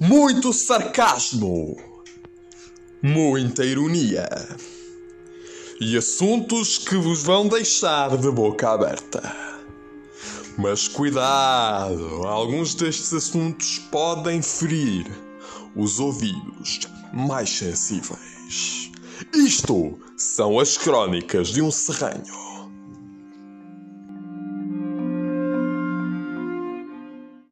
muito sarcasmo, muita ironia e assuntos que vos vão deixar de boca aberta. Mas cuidado, alguns destes assuntos podem ferir os ouvidos mais sensíveis. Isto são as crónicas de um serranho.